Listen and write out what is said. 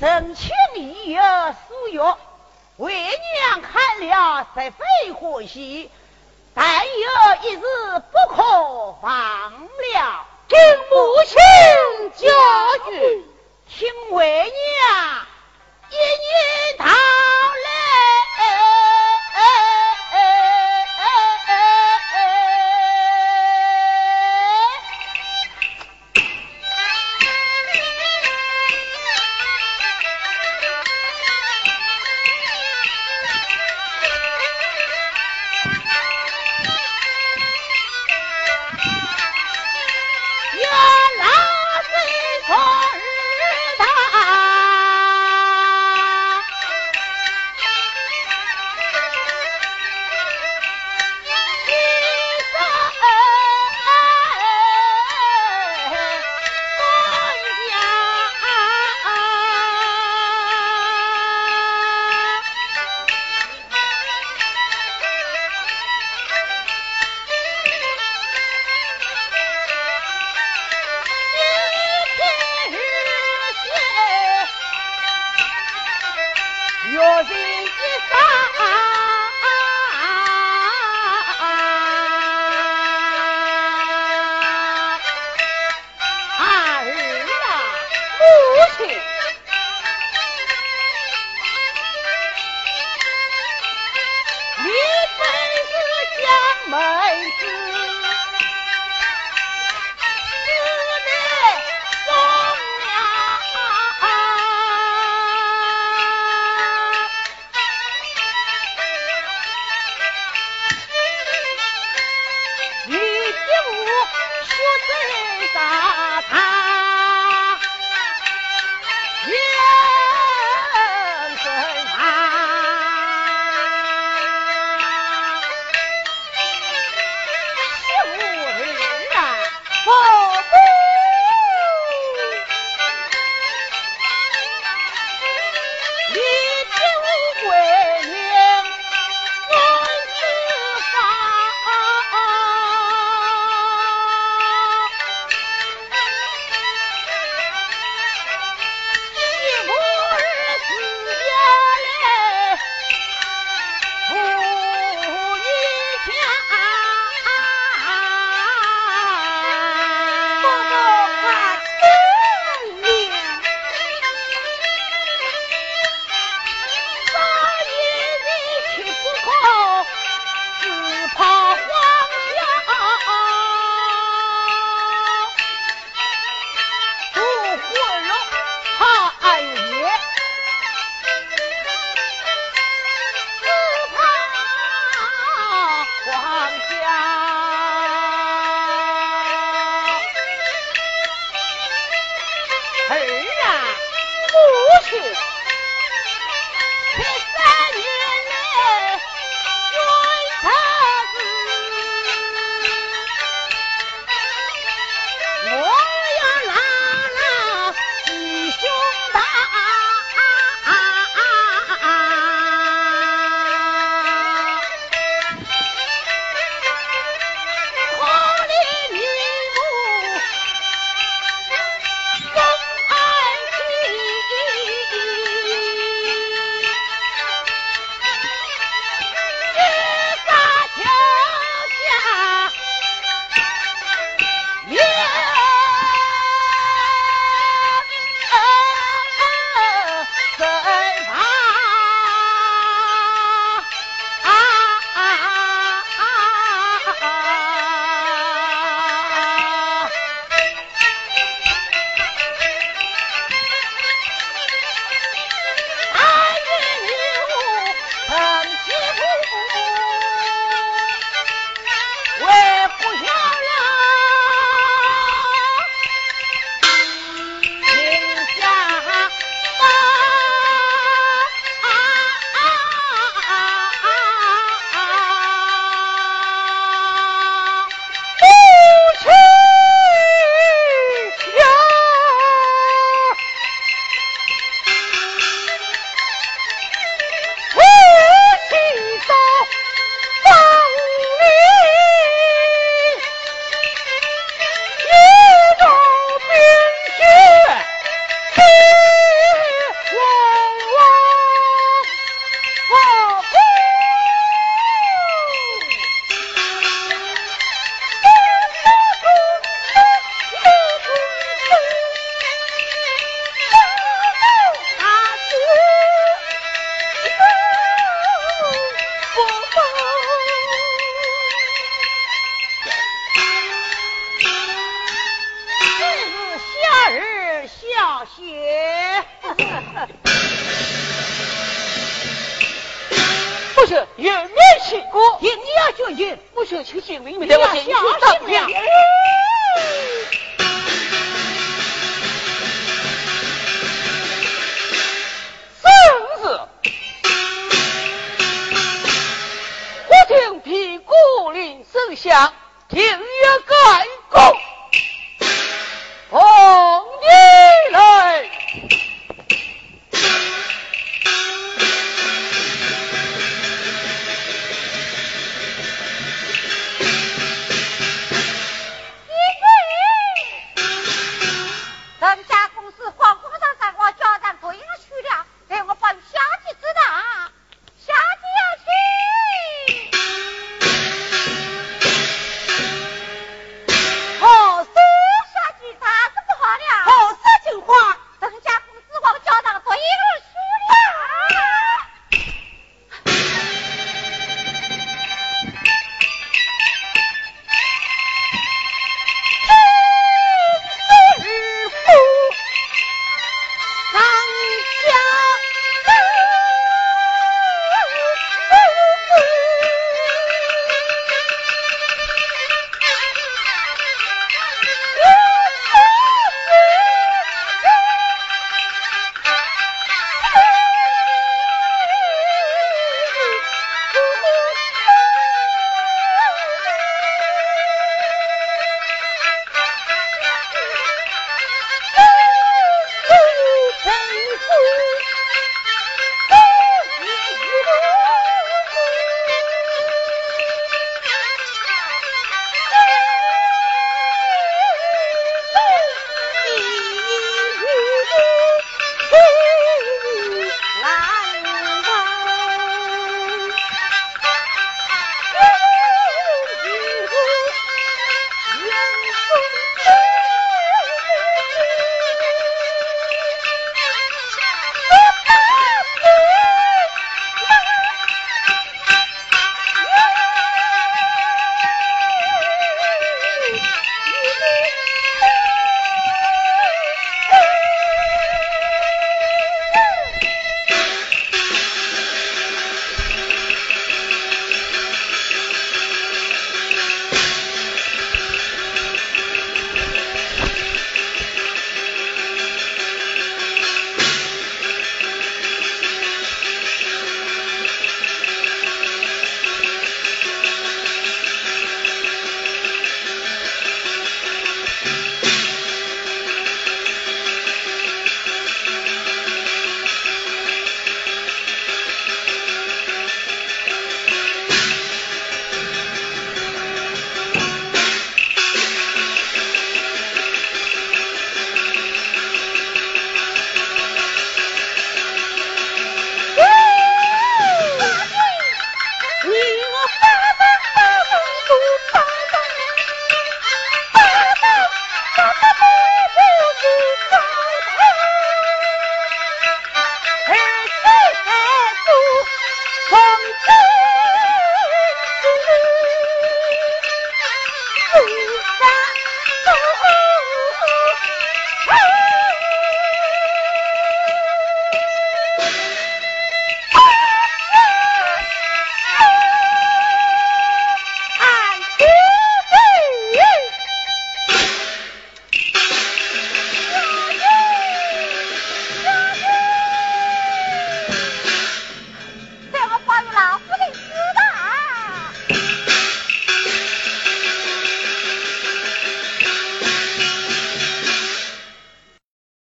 臣妾已有所月为娘看了十分欢喜但有一事不可忘了听母亲教育请为娘一一道来。大堂。too. 去过，你要决定，我求求姓名，带我进去当了。